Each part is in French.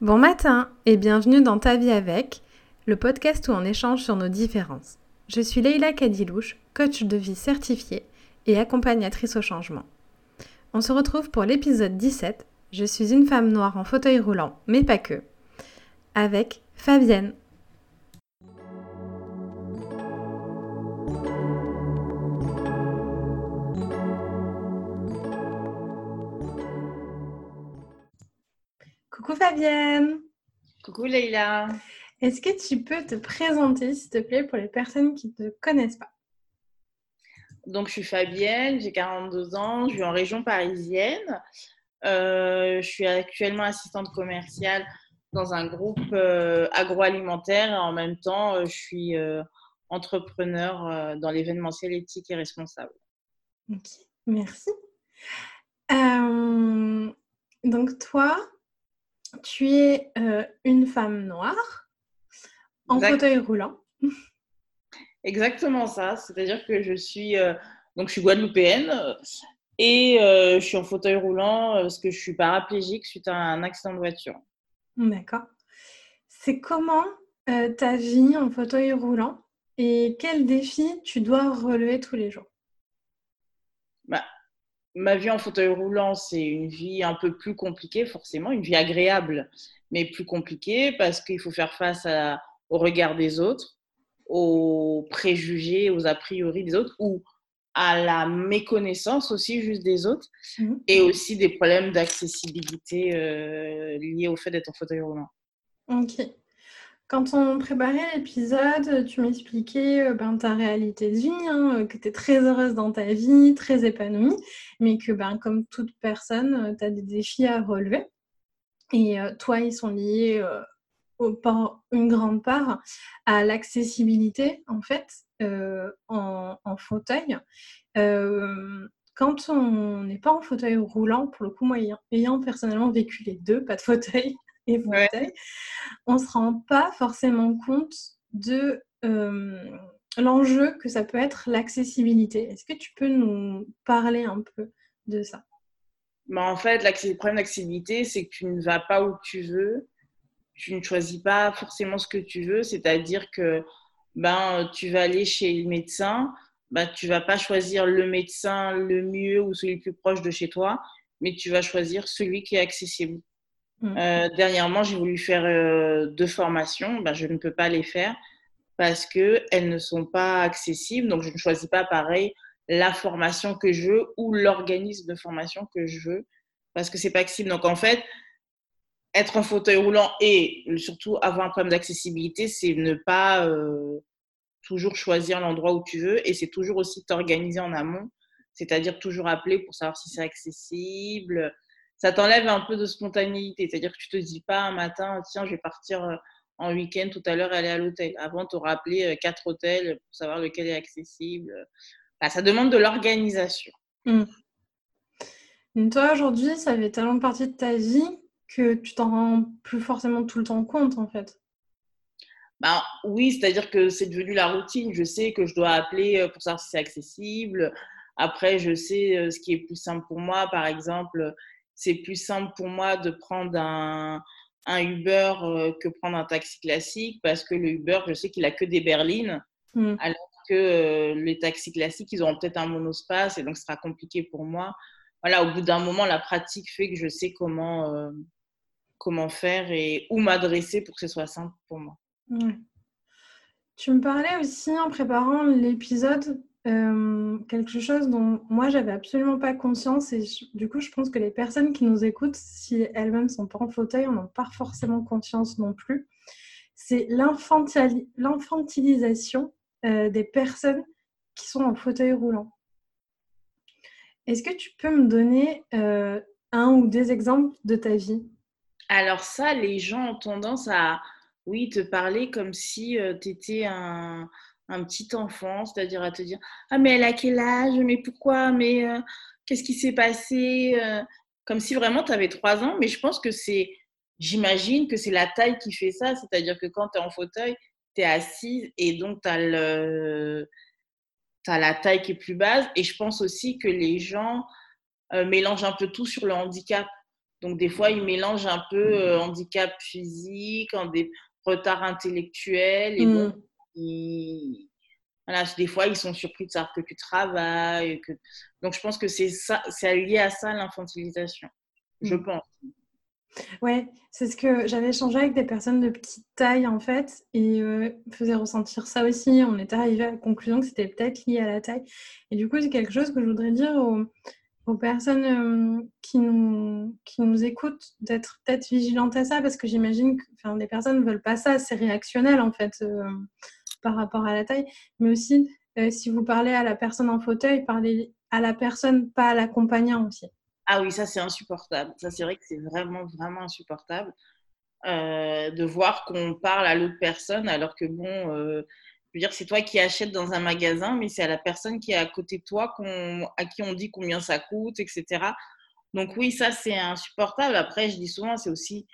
Bon matin et bienvenue dans Ta vie avec, le podcast où on échange sur nos différences. Je suis Leïla Kadilouche, coach de vie certifiée et accompagnatrice au changement. On se retrouve pour l'épisode 17. Je suis une femme noire en fauteuil roulant, mais pas que, avec Fabienne. Coucou Fabienne. Coucou Leïla. Est-ce que tu peux te présenter, s'il te plaît, pour les personnes qui ne te connaissent pas? Donc, je suis Fabienne, j'ai 42 ans, je vis en région parisienne. Euh, je suis actuellement assistante commerciale dans un groupe euh, agroalimentaire et en même temps, euh, je suis entrepreneur dans l'événementiel éthique et responsable. Ok, merci. donc, toi, tu es euh, une femme noire en fauteuil roulant. Exactement ça. C'est-à-dire que je suis, euh, donc je suis guadeloupéenne et euh, je suis en fauteuil roulant parce que je suis paraplégique suite à un accident de voiture. D'accord. C'est comment ta vie en fauteuil roulant et quels défis tu dois relever tous les jours? Ma vie en fauteuil roulant, c'est une vie un peu plus compliquée, forcément, une vie agréable, mais plus compliquée parce qu'il faut faire face au regard des autres, aux préjugés, aux a priori des autres ou à la méconnaissance aussi juste des autres mmh. et aussi des problèmes d'accessibilité euh, liés au fait d'être en fauteuil roulant. Ok. Quand on préparait l'épisode, tu m'expliquais euh, ben, ta réalité de vie, hein, euh, que tu es très heureuse dans ta vie, très épanouie, mais que ben, comme toute personne, euh, tu as des défis à relever. Et toi, ils sont liés au, par une grande part à l'accessibilité, en fait, en, fauteuil. quand on n'est pas en fauteuil roulant, pour le coup, moi, ayant personnellement vécu les deux, pas de fauteuil, et on ne se rend pas forcément compte de euh, l'enjeu que ça peut être l'accessibilité. Est-ce que tu peux nous parler un peu de ça? Bah En fait, le problème d'accessibilité, c'est que tu ne vas pas où tu veux, tu ne choisis pas forcément ce que tu veux, c'est-à-dire que ben, tu vas aller chez le médecin, ben, tu vas pas choisir le médecin le mieux ou celui le plus proche de chez toi, mais tu vas choisir celui qui est accessible. Mm. Euh, dernièrement, j'ai voulu faire euh, deux formations. Ben, je ne peux pas les faire parce qu'elles ne sont pas accessibles. Donc, je ne choisis pas pareil la formation que je veux ou l'organisme de formation que je veux parce que c'est pas accessible. Donc, en fait, être en fauteuil roulant et surtout avoir un problème d'accessibilité, c'est ne pas euh, toujours choisir l'endroit où tu veux et c'est toujours aussi t'organiser en amont, c'est-à-dire toujours appeler pour savoir si c'est accessible, ça t'enlève un peu de spontanéité. C'est-à-dire que tu te dis pas un matin, tiens, je vais partir euh, en week-end tout à l'heure aller à l'hôtel. Avant, tu auras appelé euh, quatre hôtels pour savoir lequel est accessible. Bah, ça demande de l'organisation. Hmm. Toi, aujourd'hui, ça fait tellement partie de ta vie que tu t'en rends plus forcément tout le temps compte, en fait. Bah, oui, c'est-à-dire que c'est devenu la routine. Je sais que je dois appeler euh, pour savoir si c'est accessible. Après, je sais ce qui est plus simple pour moi. Par exemple, c'est plus simple pour moi de prendre un, Uber euh, que prendre un taxi classique parce que le Uber, je sais qu'il a que des berlines, mmh. alors que euh, les taxis classiques, ils auront peut-être un monospace et donc ce sera compliqué pour moi. Voilà, au bout d'un moment, la pratique fait que je sais comment, euh, comment faire et où m'adresser pour que ce soit simple pour moi. Tu me parlais aussi en préparant l'épisode euh, quelque chose dont moi j'avais absolument pas conscience et du coup je pense que les personnes qui nous écoutent, si elles-mêmes sont pas en fauteuil, on n'ont pas forcément conscience non plus. C'est l'infantilisation euh, des personnes qui sont en fauteuil roulant. Est-ce que tu peux me donner euh, un ou des exemples de ta vie? Alors ça, les gens ont tendance à, oui, te parler comme si tu étais un, un petit enfant, c'est-à-dire à te dire Ah, mais elle a quel âge? Mais pourquoi? Mais euh, qu'est-ce qui s'est passé euh? Comme si vraiment tu avais trois ans, mais je pense que c'est, j'imagine que c'est la taille qui fait ça, c'est-à-dire que quand tu es en fauteuil, tu es assise et donc tu as, le... as la taille qui est plus basse. Et je pense aussi que les gens euh, mélangent un peu tout sur le handicap. Donc, des fois, ils mélangent un peu euh, handicap physique, en des retards intellectuels. Et donc, voilà, des fois, ils sont surpris de savoir que tu travailles. Que... Donc, je pense que c'est lié à ça, l'infantilisation. Je mmh. pense. Ouais, c'est ce que j'avais échangé avec des personnes de petite taille en fait et euh, faisait ressentir ça aussi. On était arrivé à la conclusion que c'était peut-être lié à la taille. Et du coup, c'est quelque chose que je voudrais dire aux, personnes euh, qui, nous, qui nous écoutent d'être peut-être vigilantes à ça parce que j'imagine que enfin, des personnes ne veulent pas ça. C'est réactionnel en fait euh, par rapport à la taille. Mais aussi, si vous parlez à la personne en fauteuil, parlez à la personne, pas à l'accompagnant aussi. Ah oui, ça c'est insupportable. Ça c'est vrai que c'est vraiment, vraiment insupportable euh, de voir qu'on parle à l'autre personne alors que bon, euh, je veux dire, c'est toi qui achètes dans un magasin, mais c'est à la personne qui est à côté de toi à qui on dit combien ça coûte, etc. Donc oui, ça c'est insupportable. Après, je dis souvent, c'est aussi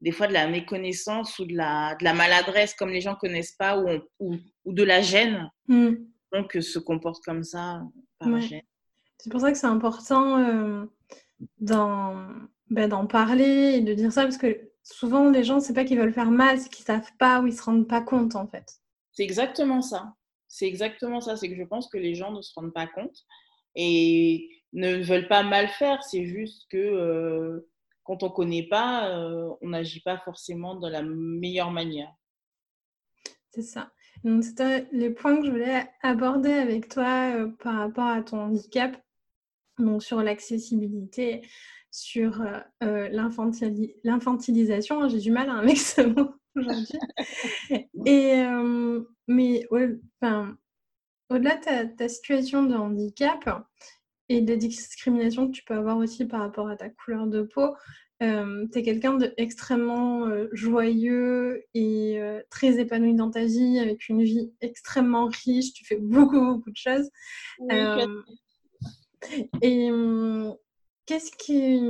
des fois de la méconnaissance ou de la, de la maladresse, comme les gens connaissent pas, ou, ou, de la gêne. Mmh. Donc se comportent comme ça par gêne. C'est pour ça que c'est important euh, ben, d'en parler et de dire ça, parce que souvent les gens, c'est pas qu'ils veulent faire mal, c'est qu'ils savent pas ou ils se rendent pas compte en fait. C'est exactement ça. C'est exactement ça. C'est que je pense que les gens ne se rendent pas compte et ne veulent pas mal faire. C'est juste que euh, quand on connaît pas, euh, on n'agit pas forcément de la meilleure manière. C'est ça. Donc, c'était les points que je voulais aborder avec toi par rapport à ton handicap donc sur l'accessibilité, sur euh, euh, l'infantilisation. Hein, j'ai du mal à un ce mot aujourd'hui. Et, euh, mais au-delà de ta, situation de handicap et des discriminations que tu peux avoir aussi par rapport à ta couleur de peau, tu es quelqu'un d'extrêmement joyeux et très épanoui dans ta vie, avec une vie extrêmement riche, tu fais beaucoup, beaucoup de choses. Et hum, qu'est-ce qui,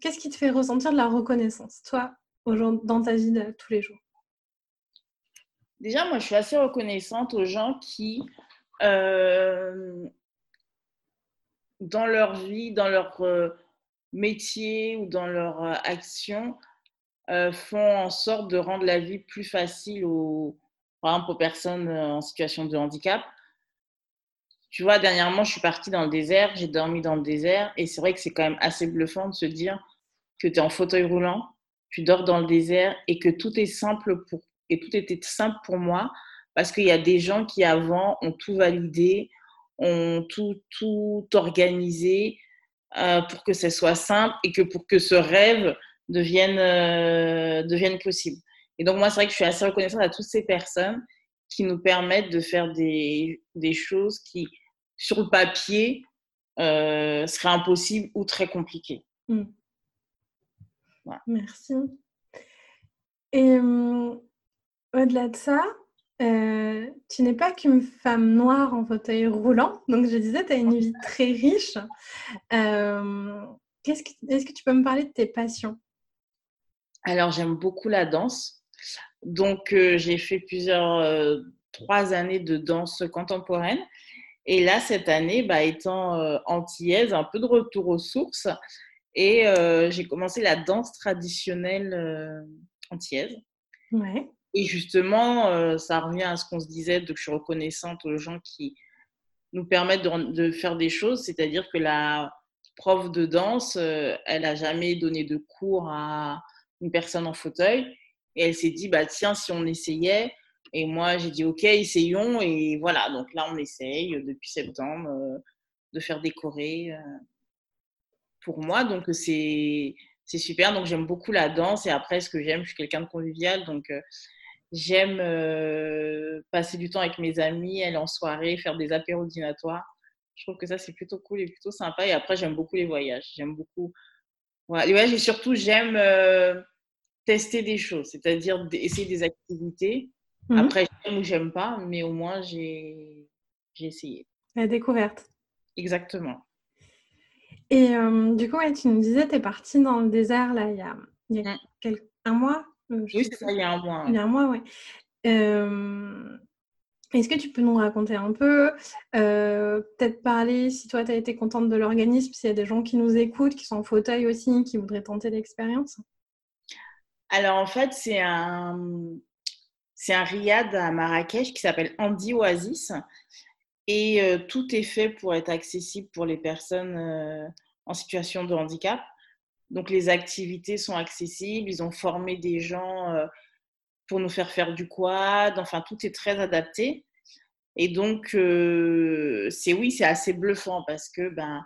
qu'est-ce qui te fait ressentir de la reconnaissance, toi, dans ta vie de tous les jours? Déjà, moi, je suis assez reconnaissante aux gens qui, euh, dans leur vie, dans leur euh, métier ou dans leur euh, action, font en sorte de rendre la vie plus facile aux, par exemple, aux personnes en situation de handicap. Tu vois, dernièrement, je suis partie dans le désert, j'ai dormi dans le désert, et c'est vrai que c'est quand même assez bluffant de se dire que tu es en fauteuil roulant, tu dors dans le désert et que tout est simple pour et tout était simple pour moi parce qu'il y a des gens qui avant ont tout validé, ont tout tout organisé euh, pour que ce soit simple et que pour que ce rêve devienne euh, devienne possible. Et donc moi c'est vrai que je suis assez reconnaissante à toutes ces personnes qui nous permettent de faire des, des choses qui sur le papier, euh, serait impossible ou très compliqué. Hmm. Merci. Et euh, au-delà de ça, euh, tu n'es pas qu'une femme noire en fauteuil roulant. Donc, je disais, tu as une vie très riche. Est-ce que tu peux me parler de tes passions? Alors, j'aime beaucoup la danse. Donc, j'ai fait plusieurs, trois années de danse contemporaine. Et là, cette année, bah, étant euh, antillaise, un peu de retour aux sources. Et euh, j'ai commencé la danse traditionnelle euh, antillaise. Ouais. Et justement, ça revient à ce qu'on se disait, que je suis reconnaissante aux gens qui nous permettent de, faire des choses. C'est-à-dire que la prof de danse, elle n'a jamais donné de cours à une personne en fauteuil. Et elle s'est dit, bah, tiens, si on essayait, et moi, j'ai dit, OK, essayons. Et voilà, donc là, on essaye depuis septembre euh, de faire décorer euh, pour moi. Donc, c'est super. Donc, j'aime beaucoup la danse. Et après, ce que j'aime, je suis quelqu'un de convivial. Donc, euh, j'aime passer du temps avec mes amis, aller en soirée, faire des apéros dînatoires. Je trouve que ça, c'est plutôt cool et plutôt sympa. Et après, j'aime beaucoup les voyages. J'aime beaucoup. Voilà. Les voyages et surtout, j'aime tester des choses, c'est-à-dire essayer des activités Mhm. Après, j'aime ou j'aime pas, mais au moins, j'ai essayé. La découverte. Exactement. Et euh, du coup, tu nous disais, tu es partie dans le désert là, il y a, il y a un mois? Euh, Oui, c'est ça, il y a un mois. Il y a un mois, oui. Euh, Est-ce que tu peux nous raconter un peu, euh, peut-être parler si toi tu as été contente de l'organisme, s'il y a des gens qui nous écoutent, qui sont en fauteuil aussi, qui voudraient tenter l'expérience? Alors en fait, c'est un, c'est un riad à Marrakech qui s'appelle Andy Oasis et euh, tout est fait pour être accessible pour les personnes euh, en situation de handicap. Donc les activités sont accessibles, ils ont formé des gens pour nous faire faire du quad. Enfin, tout est très adapté. Et donc, euh, c'est oui, c'est assez bluffant parce que, ben,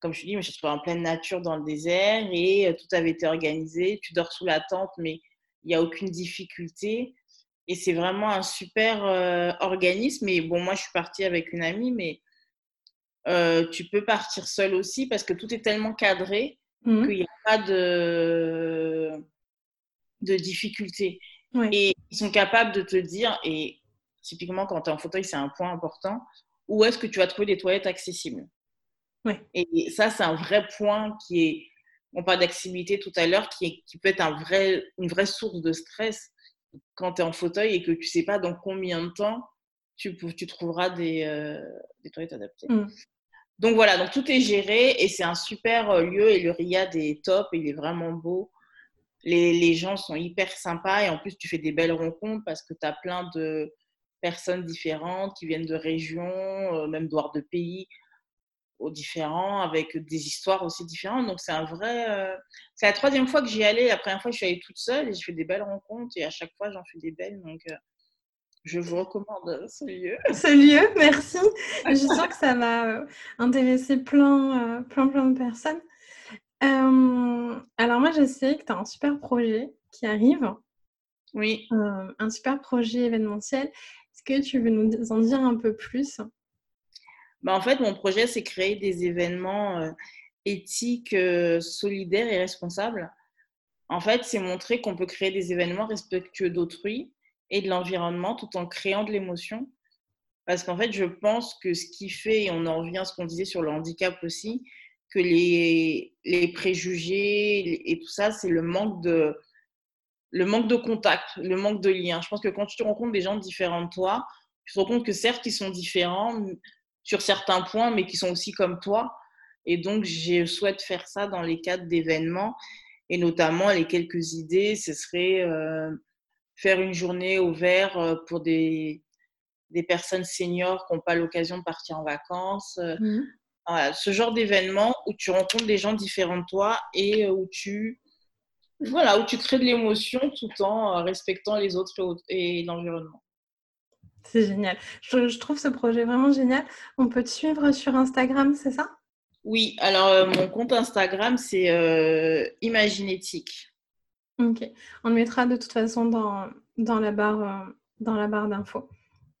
comme je dis, je suis en pleine nature dans le désert et euh, tout avait été organisé. Tu dors sous la tente, mais il n'y a aucune difficulté. Et c'est vraiment un super euh, organisme. Et bon, moi, je suis partie avec une amie, mais tu peux partir seule aussi parce que tout est tellement cadré mmh. qu'il n'y a pas de, de difficulté. Et ils sont capables de te dire, et typiquement quand tu es en fauteuil, c'est un point important, où est-ce que tu vas trouver des toilettes accessibles? Et ça, c'est un vrai point qui est, on parle d'accessibilité tout à l'heure, qui, qui peut être un vrai, une vraie source de stress quand tu es en fauteuil et que tu ne sais pas dans combien de temps tu, tu trouveras des, euh, des toilettes adaptées. Mm. Donc voilà, donc tout est géré et c'est un super euh, lieu et le Riyad est top, il est vraiment beau les, gens sont hyper sympas et en plus tu fais des belles rencontres parce que tu as plein de personnes différentes qui viennent de régions, euh, même de pays différents, avec des histoires aussi différentes. Donc c'est un vrai... Euh, c'est la troisième fois que j'y allais. La première fois, je suis allée toute seule et j'ai fait des belles rencontres et à chaque fois, j'en fais des belles. Donc je vous recommande ce lieu. Ce lieu, merci. Je suis sûre que ça va intéresser plein, plein, plein de personnes. Euh, alors moi, je sais que tu as un super projet qui arrive. Oui. Euh, un super projet événementiel. Est-ce que tu veux nous en dire un peu plus? Bah, En fait, mon projet, c'est créer des événements euh, éthiques, solidaires et responsables. En fait, c'est montrer qu'on peut créer des événements respectueux d'autrui et de l'environnement tout en créant de l'émotion. Parce qu'en fait, je pense que ce qui fait, et on en revient à ce qu'on disait sur le handicap aussi, que les, préjugés et tout ça, c'est le manque de le manque de contact, le manque de lien. Je pense que quand tu te rencontres des gens différents de toi, tu te rends compte que certes, ils sont différents sur certains points, mais qui sont aussi comme toi. Et donc, je souhaite faire ça dans les cadres d'événements. Et notamment, les quelques idées, ce serait euh, faire une journée au vert euh, pour des, des personnes seniors qui n'ont pas l'occasion de partir en vacances, euh, mmh ce genre d'événement où tu rencontres des gens différents de toi et euh, où tu, voilà, où tu crées de l'émotion tout en respectant les autres et l'environnement. C'est génial. Je, trouve ce projet vraiment génial. On peut te suivre sur Instagram, c'est ça? Oui, alors euh, mon compte Instagram, c'est euh, Imaginétique. Ok. On le mettra de toute façon dans, dans la barre, dans la barre d'infos.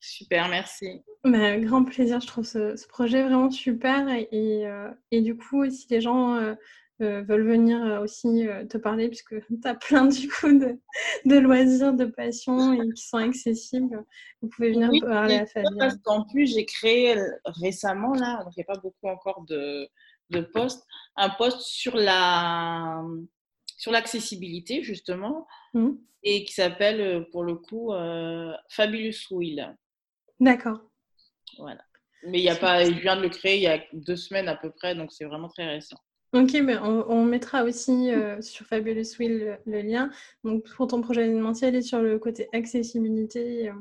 Super, merci. Bah, grand plaisir, je trouve ce, projet vraiment super. Et, euh, et, du coup, si les gens euh, euh, veulent venir aussi te parler, puisque tu as plein du coup de, de, loisirs, de passions et qui sont accessibles, vous pouvez venir parler à Fabienne. Parce qu'en plus, j'ai créé récemment, là, il n'y a pas beaucoup encore de, de posts, un post sur la sur l'accessibilité justement mmh. et qui s'appelle pour le coup Fabulous Will. D'accord. Voilà. Mais il y a pas, je viens de le créer il y a deux semaines à peu près, donc c'est vraiment très récent. Ok, mais on, mettra aussi euh, sur Fabulous Wheel le, lien. Donc pour ton projet événementiel et sur le côté accessibilité euh,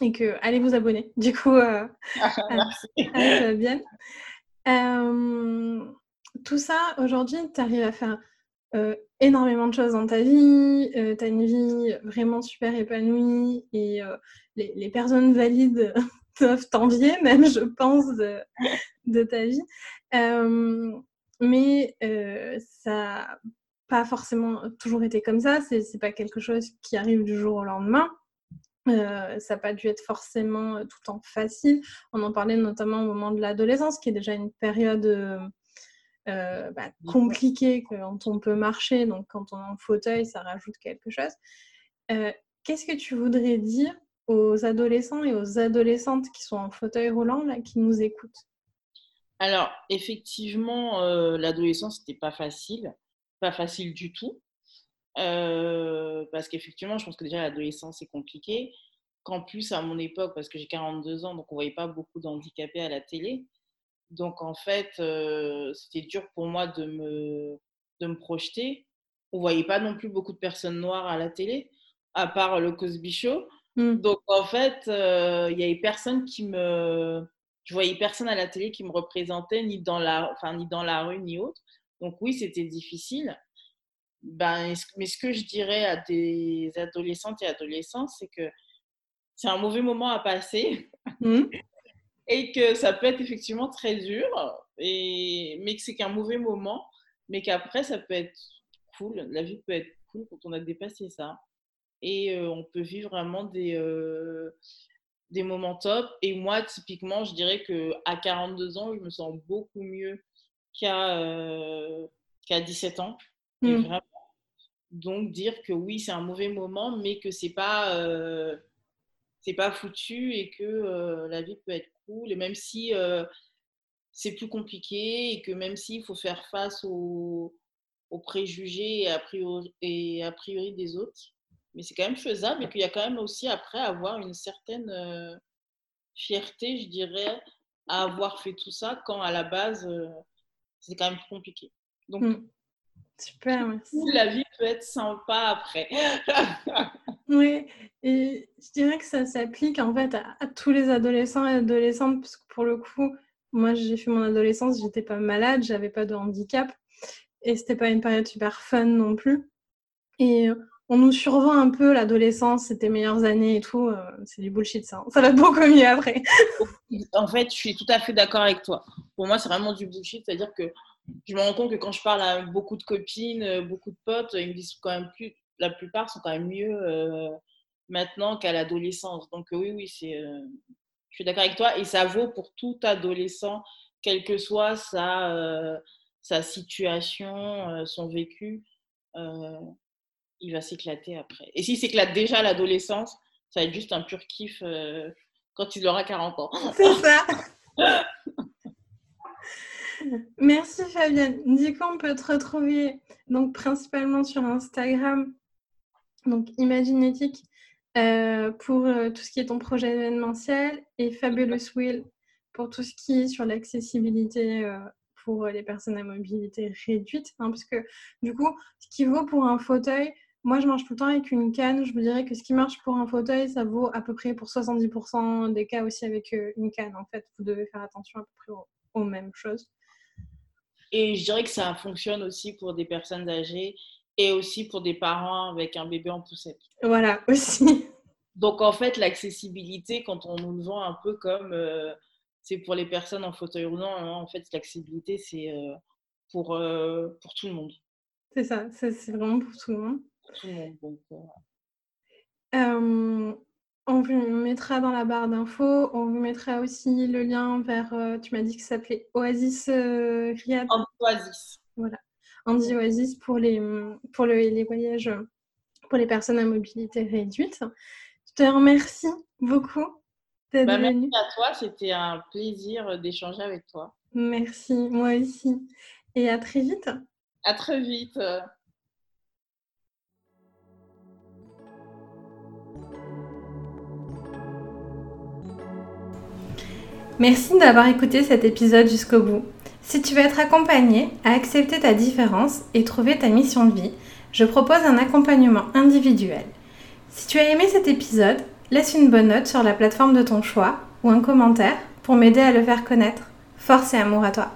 et que allez vous abonner. Du coup, euh, bien. tout ça aujourd'hui, tu arrives à faire énormément de choses dans ta vie. tu as une vie vraiment super épanouie et les, personnes valides doivent t'envier, même, je pense, de, ta vie. Euh, mais euh, ça n'a pas forcément toujours été comme ça. C'est n'est pas quelque chose qui arrive du jour au lendemain. Euh, ça n'a pas dû être forcément tout le temps facile. On en parlait notamment au moment de l'adolescence, qui est déjà une période bah, compliquée quand on peut marcher. Donc, quand on est en fauteuil, ça rajoute quelque chose. Qu'est-ce que tu voudrais dire aux adolescents et aux adolescentes qui sont en fauteuil roulant, là, qui nous écoutent? Alors, effectivement, euh, l'adolescence, n'était pas facile, pas facile du tout. Euh, parce qu'effectivement, je pense que déjà l'adolescence est compliquée. qu'en plus, à mon époque, parce que j'ai 42 ans, donc on ne voyait pas beaucoup d'handicapés à la télé. Donc, en fait, c'était dur pour moi de me, de me projeter. On ne voyait pas non plus beaucoup de personnes noires à la télé, à part le Cosby Show. Mmh. Donc, en fait, il n'y avait personne qui me. Je voyais personne à la télé qui me représentait, ni dans la, enfin, ni dans la rue, ni autre. Donc, oui, c'était difficile. Ben, mais ce que je dirais à des adolescentes et adolescents, c'est que c'est un mauvais moment à passer mmh. Et que ça peut être effectivement très dur, et, mais que c'est qu'un mauvais moment, mais qu'après, ça peut être cool. La vie peut être cool quand on a dépassé ça. Et euh, on peut vivre vraiment des, euh, des moments top. Et moi, typiquement, je dirais qu'à 42 ans, je me sens beaucoup mieux qu'à euh, qu'à 17 ans. Mmh. Donc, dire que oui, c'est un mauvais moment, mais que c'est pas, euh, c'est pas foutu et que euh, la vie peut être cool. Et même si euh, c'est plus compliqué et que même s'il faut faire face aux, aux préjugés et a, priori, et a priori des autres, mais c'est quand même faisable et qu'il y a quand même aussi après avoir une certaine fierté, je dirais, à avoir fait tout ça quand à la base, c'est quand même compliqué. Donc, mmh. Super, merci. La vie peut être sympa après. oui, et je dirais que ça s'applique en fait à, tous les adolescents et adolescentes, parce que pour le coup, moi j'ai fait mon adolescence, j'étais pas malade, j'avais pas de handicap, et c'était pas une période super fun non plus. Et on nous survend un peu l'adolescence, c'était meilleures années et tout, euh, c'est du bullshit ça. Ça va beaucoup mieux après. en fait, je suis tout à fait d'accord avec toi. Pour moi, c'est vraiment du bullshit, c'est-à-dire que je me rends compte que quand je parle à beaucoup de copines, euh, beaucoup de potes, ils me disent quand même plus, la plupart sont quand même mieux euh, maintenant qu'à l'adolescence. Donc oui, oui, c'est, euh, je suis d'accord avec toi et ça vaut pour tout adolescent, quelle que soit sa, sa situation, son vécu, il va s'éclater après. Et s'il s'éclate déjà à l'adolescence, ça va être juste un pur kiff quand il aura 40 ans. C'est ça. Merci Fabienne. Du coup, on peut te retrouver donc principalement sur Instagram, donc Imaginetic, euh, pour euh, tout ce qui est ton projet événementiel et Fabulous Will pour tout ce qui est sur l'accessibilité euh, pour les personnes à mobilité réduite. Hein, parce que du coup, ce qui vaut pour un fauteuil, moi je marche tout le temps avec une canne. Je vous dirais que ce qui marche pour un fauteuil, ça vaut à peu près pour 70% des cas aussi avec une canne. En fait, vous devez faire attention à peu près aux mêmes choses. Et je dirais que ça fonctionne aussi pour des personnes âgées et aussi pour des parents avec un bébé en poussette. Voilà, aussi. Donc en fait, l'accessibilité, quand on nous le vend un peu comme euh, c'est pour les personnes en fauteuil roulant, hein, en fait, l'accessibilité, c'est euh, pour, euh, pour tout le monde. C'est ça, c'est vraiment pour tout le monde. Pour tout le monde. Donc, on vous mettra dans la barre d'infos. On vous mettra aussi le lien vers, tu m'as dit que ça s'appelait Oasis Riyad. Oasis. Voilà. Andy Oasis pour les, pour les voyages pour les personnes à mobilité réduite. Je te remercie beaucoup d'être bah, Merci à toi, c'était un plaisir d'échanger avec toi. Merci, moi aussi. Et à très vite. À très vite. Merci d'avoir écouté cet épisode jusqu'au bout. Si tu veux être accompagné à accepter ta différence et trouver ta mission de vie, je propose un accompagnement individuel. Si tu as aimé cet épisode, laisse une bonne note sur la plateforme de ton choix ou un commentaire pour m'aider à le faire connaître. Force et amour à toi.